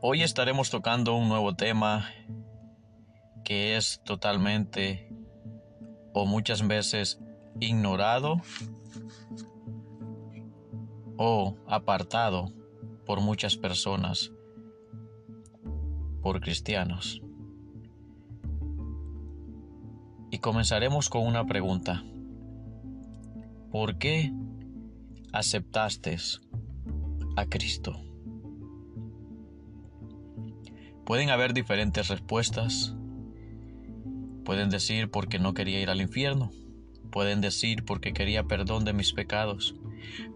Hoy estaremos tocando un nuevo tema que es totalmente o muchas veces ignorado o apartado por muchas personas, por cristianos. Y comenzaremos con una pregunta. ¿Por qué aceptaste a Cristo? Pueden haber diferentes respuestas. Pueden decir porque no quería ir al infierno. Pueden decir porque quería perdón de mis pecados.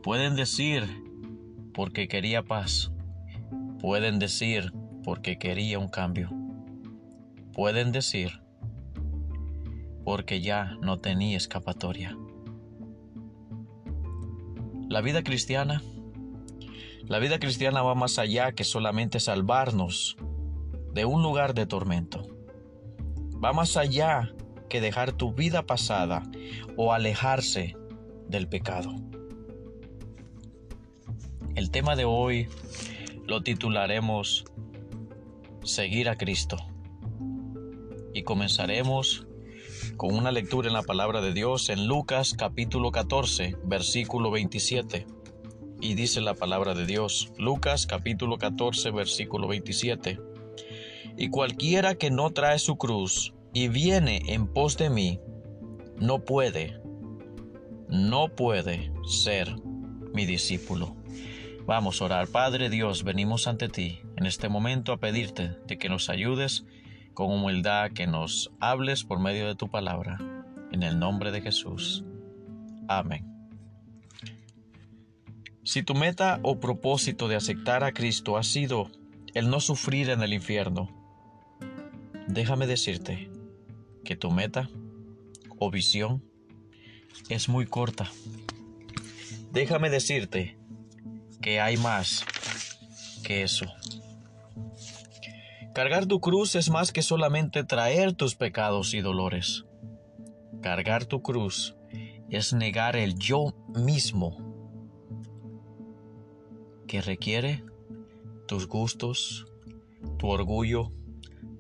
Pueden decir porque quería paz. Pueden decir porque quería un cambio. Pueden decir porque ya no tenía escapatoria. La vida cristiana, la vida cristiana va más allá que solamente salvarnos de un lugar de tormento. Va más allá que dejar tu vida pasada o alejarse del pecado. El tema de hoy lo titularemos Seguir a Cristo. Y comenzaremos con una lectura en la palabra de Dios en Lucas capítulo 14, versículo 27. Y dice la palabra de Dios, Lucas capítulo 14, versículo 27 y cualquiera que no trae su cruz y viene en pos de mí, no puede, no puede ser mi discípulo. Vamos a orar. Padre Dios, venimos ante ti en este momento a pedirte de que nos ayudes con humildad, que nos hables por medio de tu palabra. En el nombre de Jesús. Amén. Si tu meta o propósito de aceptar a Cristo ha sido el no sufrir en el infierno, Déjame decirte que tu meta o visión es muy corta. Déjame decirte que hay más que eso. Cargar tu cruz es más que solamente traer tus pecados y dolores. Cargar tu cruz es negar el yo mismo que requiere tus gustos, tu orgullo,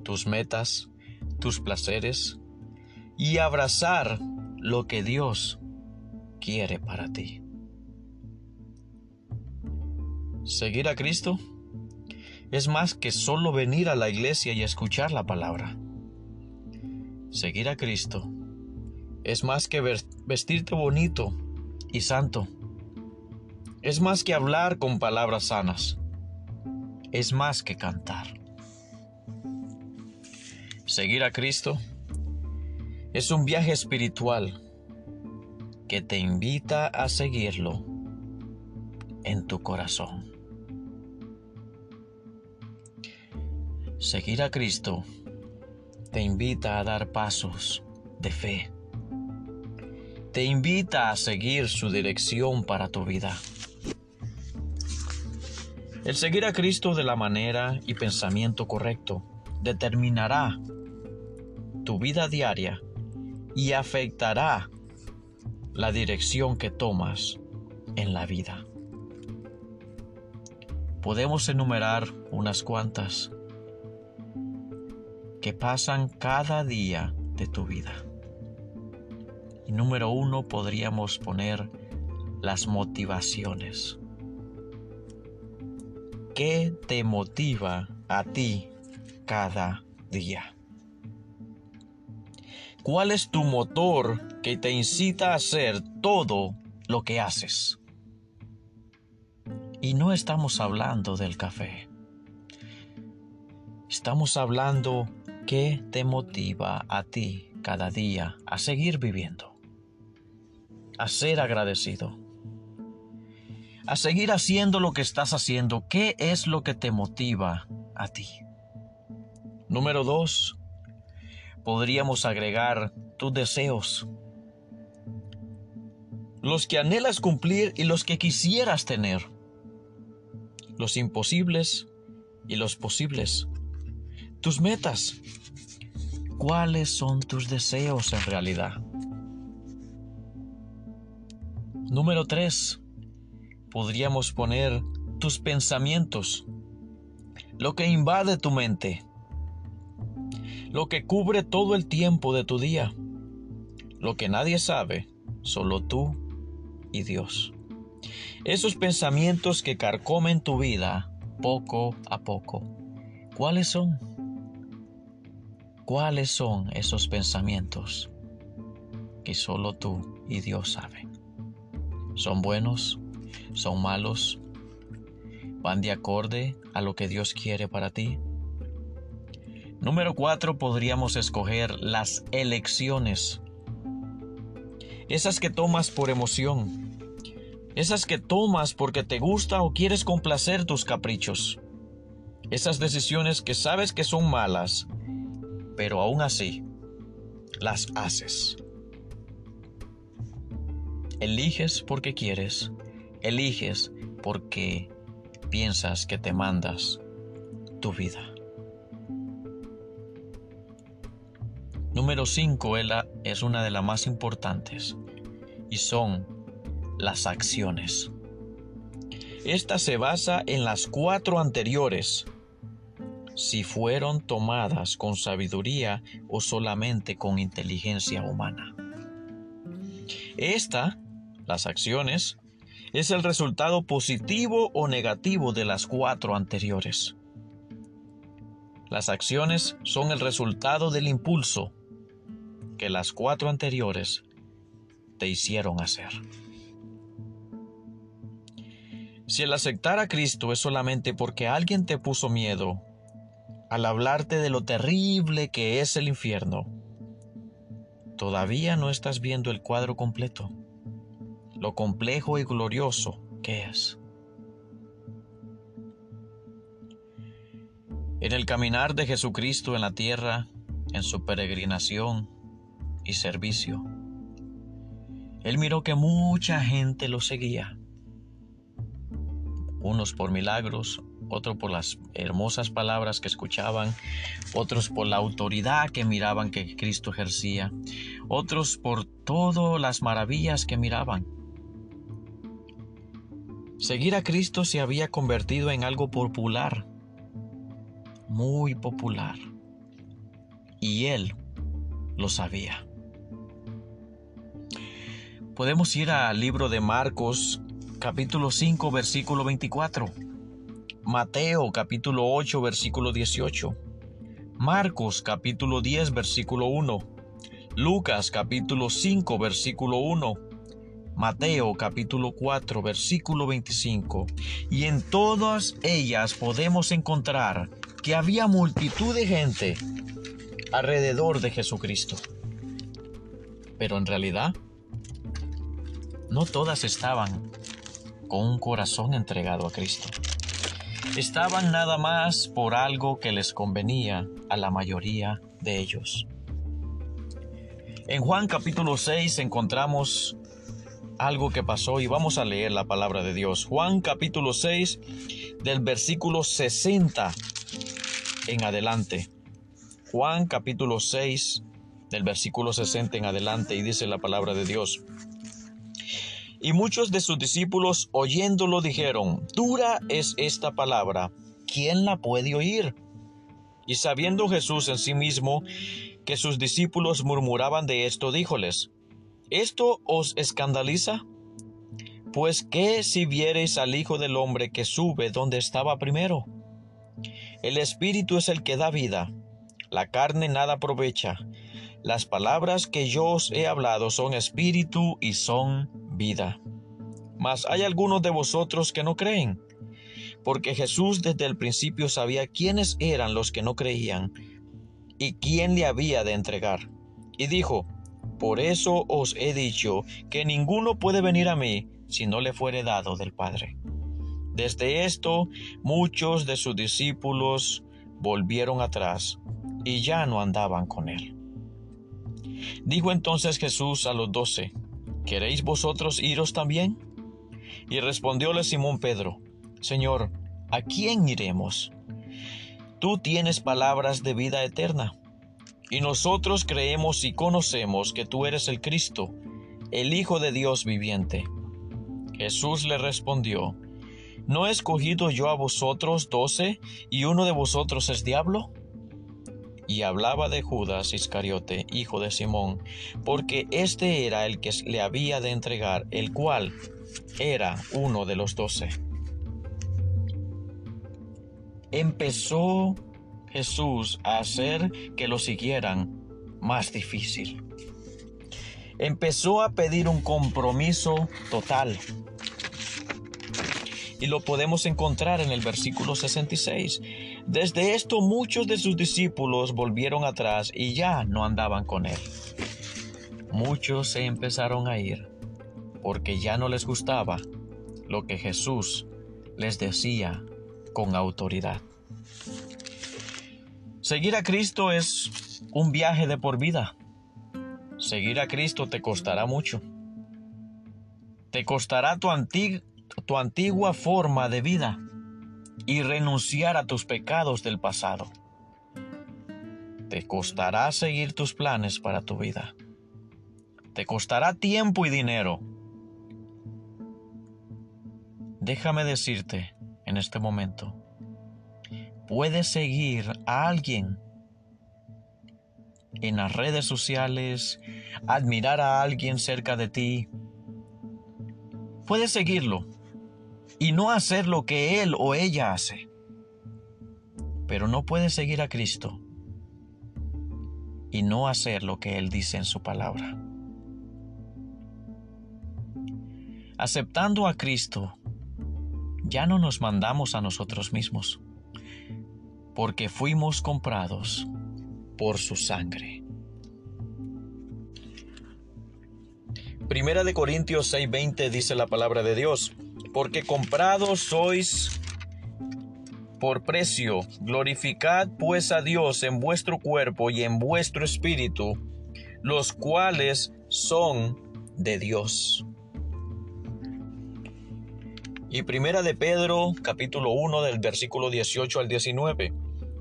tus metas, tus placeres y abrazar lo que Dios quiere para ti. Seguir a Cristo es más que solo venir a la iglesia y escuchar la palabra. Seguir a Cristo es más que vestirte bonito y santo. Es más que hablar con palabras sanas. Es más que cantar. Seguir a Cristo es un viaje espiritual que te invita a seguirlo en tu corazón. Seguir a Cristo te invita a dar pasos de fe. Te invita a seguir su dirección para tu vida. El seguir a Cristo de la manera y pensamiento correcto determinará tu vida diaria y afectará la dirección que tomas en la vida. Podemos enumerar unas cuantas que pasan cada día de tu vida. Y número uno podríamos poner las motivaciones. ¿Qué te motiva a ti cada día? ¿Cuál es tu motor que te incita a hacer todo lo que haces? Y no estamos hablando del café. Estamos hablando qué te motiva a ti cada día a seguir viviendo, a ser agradecido, a seguir haciendo lo que estás haciendo. ¿Qué es lo que te motiva a ti? Número dos, podríamos agregar tus deseos, los que anhelas cumplir y los que quisieras tener, los imposibles y los posibles, tus metas, cuáles son tus deseos en realidad. Número 3. Podríamos poner tus pensamientos, lo que invade tu mente, lo que cubre todo el tiempo de tu día, lo que nadie sabe, solo tú y Dios. Esos pensamientos que carcomen tu vida poco a poco, ¿cuáles son? ¿Cuáles son esos pensamientos que solo tú y Dios saben? ¿Son buenos? ¿Son malos? ¿Van de acorde a lo que Dios quiere para ti? Número cuatro, podríamos escoger las elecciones. Esas que tomas por emoción. Esas que tomas porque te gusta o quieres complacer tus caprichos. Esas decisiones que sabes que son malas, pero aún así las haces. Eliges porque quieres, eliges porque piensas que te mandas tu vida. Número 5 es una de las más importantes y son las acciones. Esta se basa en las cuatro anteriores, si fueron tomadas con sabiduría o solamente con inteligencia humana. Esta, las acciones, es el resultado positivo o negativo de las cuatro anteriores. Las acciones son el resultado del impulso que las cuatro anteriores te hicieron hacer. Si el aceptar a Cristo es solamente porque alguien te puso miedo al hablarte de lo terrible que es el infierno, todavía no estás viendo el cuadro completo, lo complejo y glorioso que es. En el caminar de Jesucristo en la tierra, en su peregrinación y servicio, Él miró que mucha gente lo seguía, unos por milagros, otros por las hermosas palabras que escuchaban, otros por la autoridad que miraban que Cristo ejercía, otros por todas las maravillas que miraban. Seguir a Cristo se había convertido en algo popular, muy popular, y Él lo sabía. Podemos ir al libro de Marcos capítulo 5 versículo 24 Mateo capítulo 8 versículo 18, Marcos capítulo 10 versículo 1, Lucas capítulo 5 versículo 1, Mateo capítulo 4 versículo 25, y en todas ellas podemos encontrar que había multitud de gente alrededor de Jesucristo. Pero en realidad, no todas estaban con un corazón entregado a Cristo estaban nada más por algo que les convenía a la mayoría de ellos. En Juan capítulo 6 encontramos algo que pasó y vamos a leer la palabra de Dios. Juan capítulo 6 del versículo 60 en adelante. Juan capítulo 6 del versículo 60 en adelante y dice la palabra de Dios. Y muchos de sus discípulos oyéndolo dijeron, dura es esta palabra, ¿quién la puede oír? Y sabiendo Jesús en sí mismo que sus discípulos murmuraban de esto, díjoles, ¿esto os escandaliza? Pues qué si viereis al Hijo del Hombre que sube donde estaba primero. El Espíritu es el que da vida, la carne nada aprovecha. Las palabras que yo os he hablado son espíritu y son vida. Mas hay algunos de vosotros que no creen, porque Jesús desde el principio sabía quiénes eran los que no creían y quién le había de entregar. Y dijo, por eso os he dicho que ninguno puede venir a mí si no le fuere dado del Padre. Desde esto muchos de sus discípulos volvieron atrás y ya no andaban con él. Dijo entonces Jesús a los doce, ¿queréis vosotros iros también? Y respondióle Simón Pedro, Señor, ¿a quién iremos? Tú tienes palabras de vida eterna, y nosotros creemos y conocemos que tú eres el Cristo, el Hijo de Dios viviente. Jesús le respondió, ¿No he escogido yo a vosotros doce y uno de vosotros es diablo? Y hablaba de Judas Iscariote, hijo de Simón, porque este era el que le había de entregar, el cual era uno de los doce. Empezó Jesús a hacer que lo siguieran más difícil. Empezó a pedir un compromiso total y lo podemos encontrar en el versículo 66. Desde esto muchos de sus discípulos volvieron atrás y ya no andaban con él. Muchos se empezaron a ir porque ya no les gustaba lo que Jesús les decía con autoridad. Seguir a Cristo es un viaje de por vida. Seguir a Cristo te costará mucho. Te costará tu, tu antigua forma de vida y renunciar a tus pecados del pasado. Te costará seguir tus planes para tu vida. Te costará tiempo y dinero. Déjame decirte en este momento, puedes seguir a alguien en las redes sociales, admirar a alguien cerca de ti. Puedes seguirlo y no hacer lo que él o ella hace. Pero no puede seguir a Cristo y no hacer lo que Él dice en su palabra. Aceptando a Cristo, ya no nos mandamos a nosotros mismos, porque fuimos comprados por su sangre. Primera de Corintios 6:20 dice la palabra de Dios porque comprados sois por precio. Glorificad pues a Dios en vuestro cuerpo y en vuestro espíritu, los cuales son de Dios. Y primera de Pedro, capítulo 1 del versículo 18 al 19.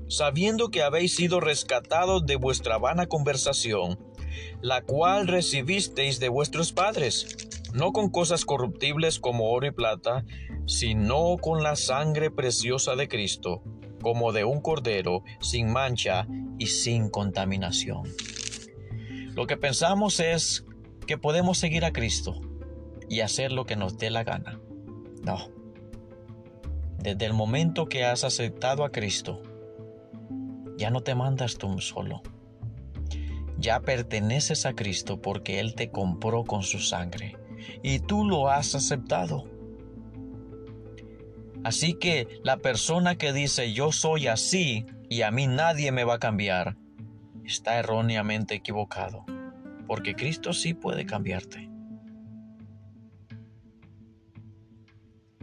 Sabiendo que habéis sido rescatados de vuestra vana conversación, la cual recibisteis de vuestros padres no con cosas corruptibles como oro y plata, sino con la sangre preciosa de Cristo, como de un cordero, sin mancha y sin contaminación. Lo que pensamos es que podemos seguir a Cristo y hacer lo que nos dé la gana. No. Desde el momento que has aceptado a Cristo, ya no te mandas tú solo. Ya perteneces a Cristo porque Él te compró con su sangre y tú lo has aceptado. Así que la persona que dice yo soy así y a mí nadie me va a cambiar, está erróneamente equivocado, porque Cristo sí puede cambiarte.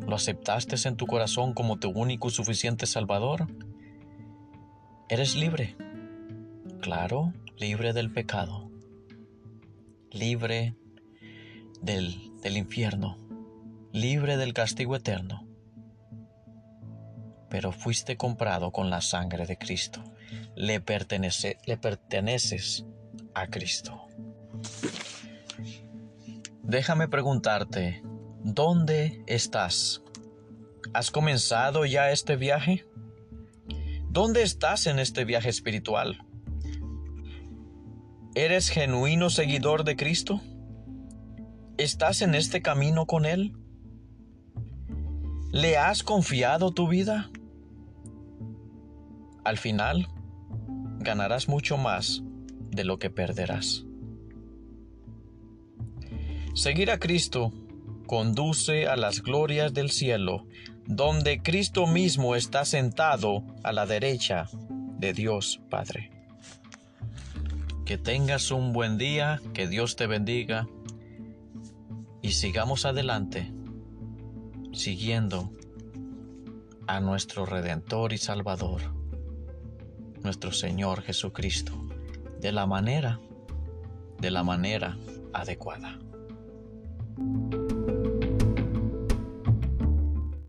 ¿Lo aceptaste en tu corazón como tu único y suficiente Salvador? Eres libre. Claro, libre del pecado. Libre del, del infierno, libre del castigo eterno. Pero fuiste comprado con la sangre de Cristo. Le, pertenece, le perteneces a Cristo. Déjame preguntarte, ¿dónde estás? ¿Has comenzado ya este viaje? ¿Dónde estás en este viaje espiritual? ¿Eres genuino seguidor de Cristo? ¿Estás en este camino con Él? ¿Le has confiado tu vida? Al final, ganarás mucho más de lo que perderás. Seguir a Cristo conduce a las glorias del cielo, donde Cristo mismo está sentado a la derecha de Dios Padre. Que tengas un buen día, que Dios te bendiga y sigamos adelante siguiendo a nuestro Redentor y Salvador, nuestro Señor Jesucristo, de la manera, de la manera adecuada.